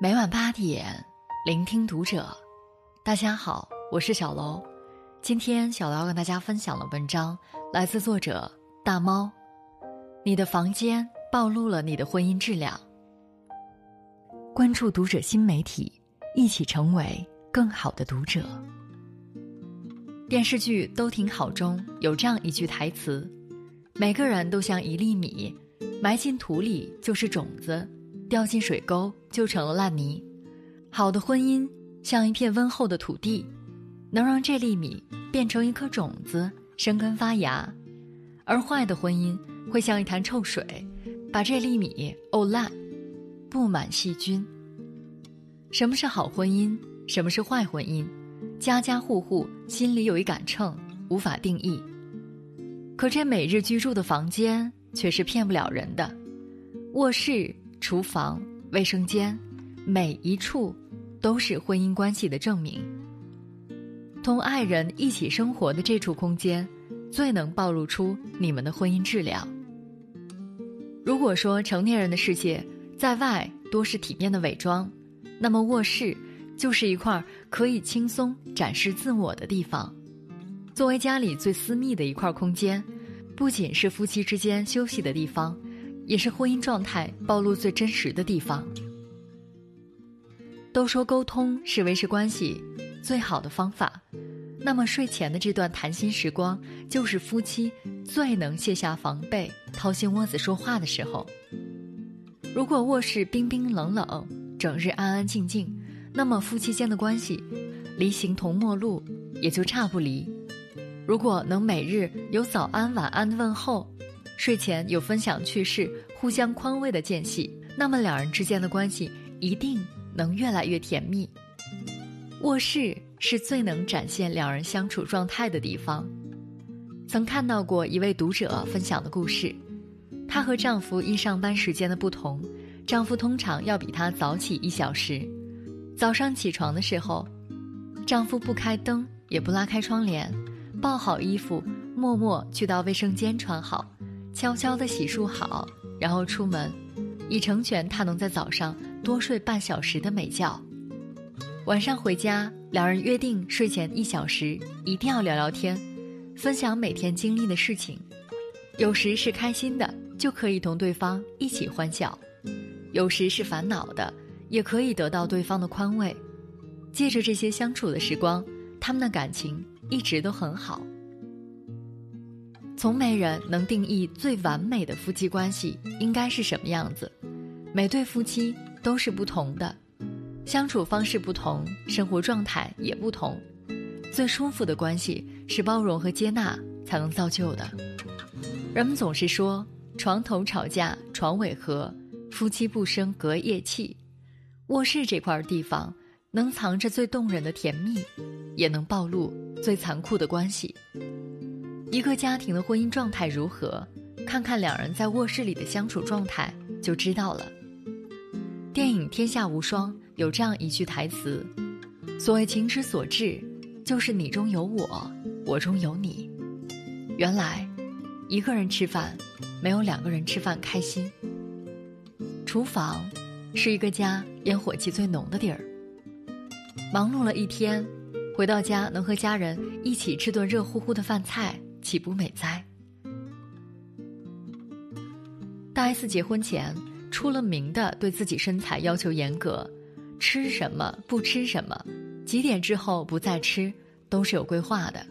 每晚八点，聆听读者。大家好，我是小楼。今天小楼要跟大家分享的文章来自作者大猫。你的房间暴露了你的婚姻质量。关注读者新媒体，一起成为更好的读者。电视剧都挺好中有这样一句台词：每个人都像一粒米，埋进土里就是种子。掉进水沟就成了烂泥。好的婚姻像一片温厚的土地，能让这粒米变成一颗种子，生根发芽；而坏的婚姻会像一潭臭水，把这粒米沤烂，布满细菌。什么是好婚姻？什么是坏婚姻？家家户户心里有一杆秤，无法定义。可这每日居住的房间却是骗不了人的，卧室。厨房、卫生间，每一处都是婚姻关系的证明。同爱人一起生活的这处空间，最能暴露出你们的婚姻质量。如果说成年人的世界在外多是体面的伪装，那么卧室就是一块可以轻松展示自我的地方。作为家里最私密的一块空间，不仅是夫妻之间休息的地方。也是婚姻状态暴露最真实的地方。都说沟通是维持关系最好的方法，那么睡前的这段谈心时光，就是夫妻最能卸下防备、掏心窝子说话的时候。如果卧室冰冰冷冷，整日安安静静，那么夫妻间的关系，离形同陌路也就差不离。如果能每日有早安晚安的问候。睡前有分享趣事、互相宽慰的间隙，那么两人之间的关系一定能越来越甜蜜。卧室是最能展现两人相处状态的地方。曾看到过一位读者分享的故事，她和丈夫因上班时间的不同，丈夫通常要比她早起一小时。早上起床的时候，丈夫不开灯，也不拉开窗帘，抱好衣服，默默去到卫生间穿好。悄悄地洗漱好，然后出门，以成全他能在早上多睡半小时的美觉。晚上回家，两人约定睡前一小时一定要聊聊天，分享每天经历的事情。有时是开心的，就可以同对方一起欢笑；有时是烦恼的，也可以得到对方的宽慰。借着这些相处的时光，他们的感情一直都很好。从没人能定义最完美的夫妻关系应该是什么样子，每对夫妻都是不同的，相处方式不同，生活状态也不同。最舒服的关系是包容和接纳才能造就的。人们总是说床头吵架床尾和，夫妻不生隔夜气。卧室这块地方能藏着最动人的甜蜜，也能暴露最残酷的关系。一个家庭的婚姻状态如何，看看两人在卧室里的相处状态就知道了。电影《天下无双》有这样一句台词：“所谓情之所至，就是你中有我，我中有你。”原来，一个人吃饭，没有两个人吃饭开心。厨房，是一个家烟火气最浓的地儿。忙碌了一天，回到家能和家人一起吃顿热乎乎的饭菜。岂不美哉？大 S 结婚前出了名的对自己身材要求严格，吃什么不吃什么，几点之后不再吃都是有规划的。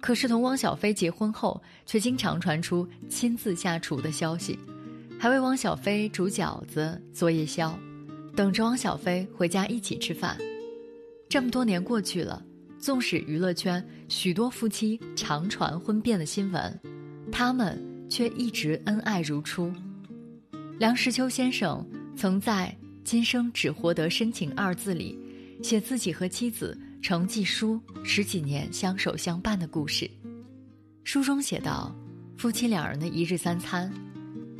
可是同汪小菲结婚后，却经常传出亲自下厨的消息，还为汪小菲煮饺子、做夜宵，等着汪小菲回家一起吃饭。这么多年过去了。纵使娱乐圈许多夫妻常传婚变的新闻，他们却一直恩爱如初。梁实秋先生曾在《今生只活得深情》二字里，写自己和妻子程继书十几年相守相伴的故事。书中写道：夫妻两人的一日三餐，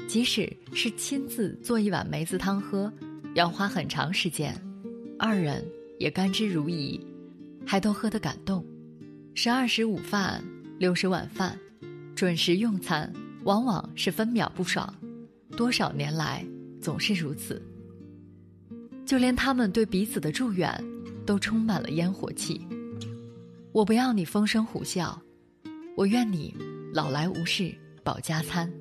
即使是亲自做一碗梅子汤喝，要花很长时间，二人也甘之如饴。还都喝得感动，十二时午饭，六时晚饭，准时用餐，往往是分秒不爽。多少年来，总是如此。就连他们对彼此的祝愿，都充满了烟火气。我不要你风声虎啸，我愿你老来无事保家餐。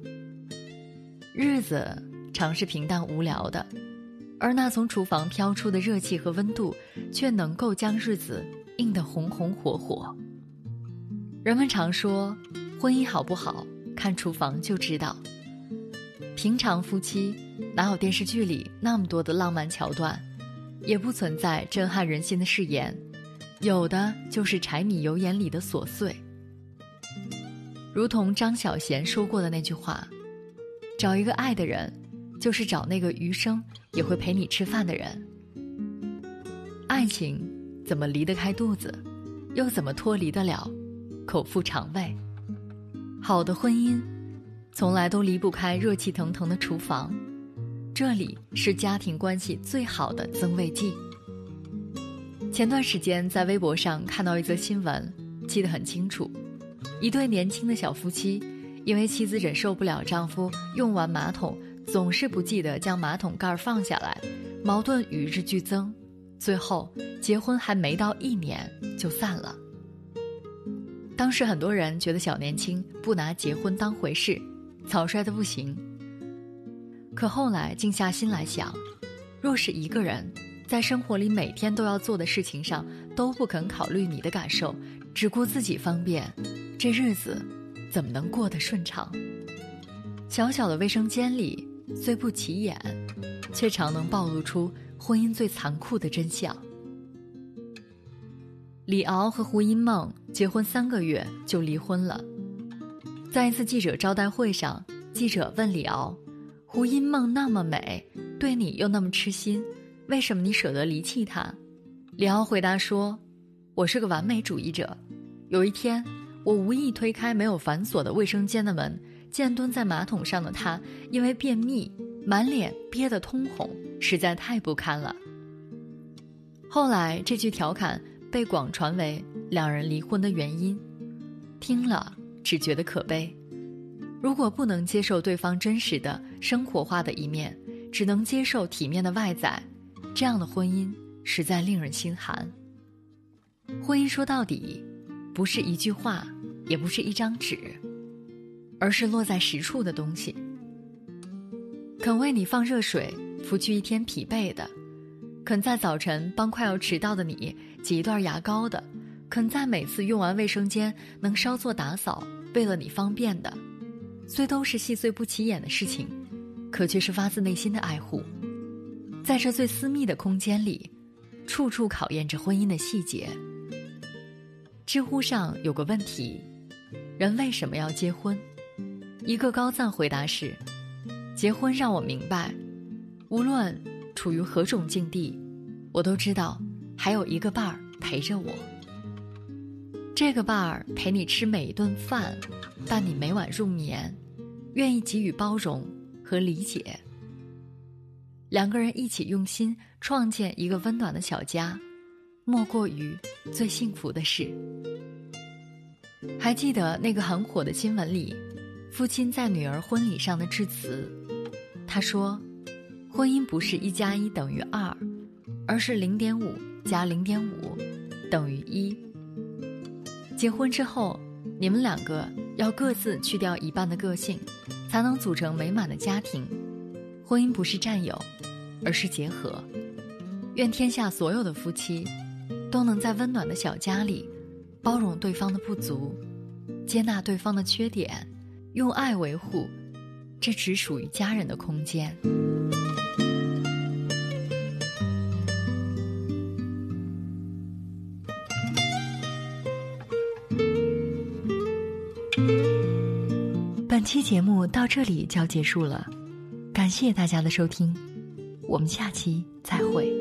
日子常是平淡无聊的，而那从厨房飘出的热气和温度，却能够将日子映得红红火火。人们常说，婚姻好不好，看厨房就知道。平常夫妻哪有电视剧里那么多的浪漫桥段，也不存在震撼人心的誓言。有的就是柴米油盐里的琐碎，如同张小娴说过的那句话：“找一个爱的人，就是找那个余生也会陪你吃饭的人。”爱情怎么离得开肚子，又怎么脱离得了口腹肠胃？好的婚姻，从来都离不开热气腾腾的厨房，这里是家庭关系最好的增味剂。前段时间在微博上看到一则新闻，记得很清楚。一对年轻的小夫妻，因为妻子忍受不了丈夫用完马桶总是不记得将马桶盖放下来，矛盾与日俱增，最后结婚还没到一年就散了。当时很多人觉得小年轻不拿结婚当回事，草率的不行。可后来静下心来想，若是一个人。在生活里每天都要做的事情上都不肯考虑你的感受，只顾自己方便，这日子怎么能过得顺畅？小小的卫生间里虽不起眼，却常能暴露出婚姻最残酷的真相。李敖和胡因梦结婚三个月就离婚了，在一次记者招待会上，记者问李敖：“胡因梦那么美，对你又那么痴心。”为什么你舍得离弃他？李敖回答说：“我是个完美主义者。有一天，我无意推开没有反锁的卫生间的门，见蹲在马桶上的他，因为便秘，满脸憋得通红，实在太不堪了。后来，这句调侃被广传为两人离婚的原因。听了，只觉得可悲。如果不能接受对方真实的生活化的一面，只能接受体面的外在。”这样的婚姻实在令人心寒。婚姻说到底，不是一句话，也不是一张纸，而是落在实处的东西。肯为你放热水，拂去一天疲惫的；肯在早晨帮快要迟到的你挤一段牙膏的；肯在每次用完卫生间能稍作打扫，为了你方便的，虽都是细碎不起眼的事情，可却是发自内心的爱护。在这最私密的空间里，处处考验着婚姻的细节。知乎上有个问题：人为什么要结婚？一个高赞回答是：结婚让我明白，无论处于何种境地，我都知道还有一个伴儿陪着我。这个伴儿陪你吃每一顿饭，伴你每晚入眠，愿意给予包容和理解。两个人一起用心创建一个温暖的小家，莫过于最幸福的事。还记得那个很火的新闻里，父亲在女儿婚礼上的致辞，他说：“婚姻不是一加一等于二，而是零点五加零点五等于一。结婚之后，你们两个要各自去掉一半的个性，才能组成美满的家庭。婚姻不是占有。”而是结合。愿天下所有的夫妻，都能在温暖的小家里，包容对方的不足，接纳对方的缺点，用爱维护这只属于家人的空间。本期节目到这里就要结束了，感谢大家的收听。我们下期再会。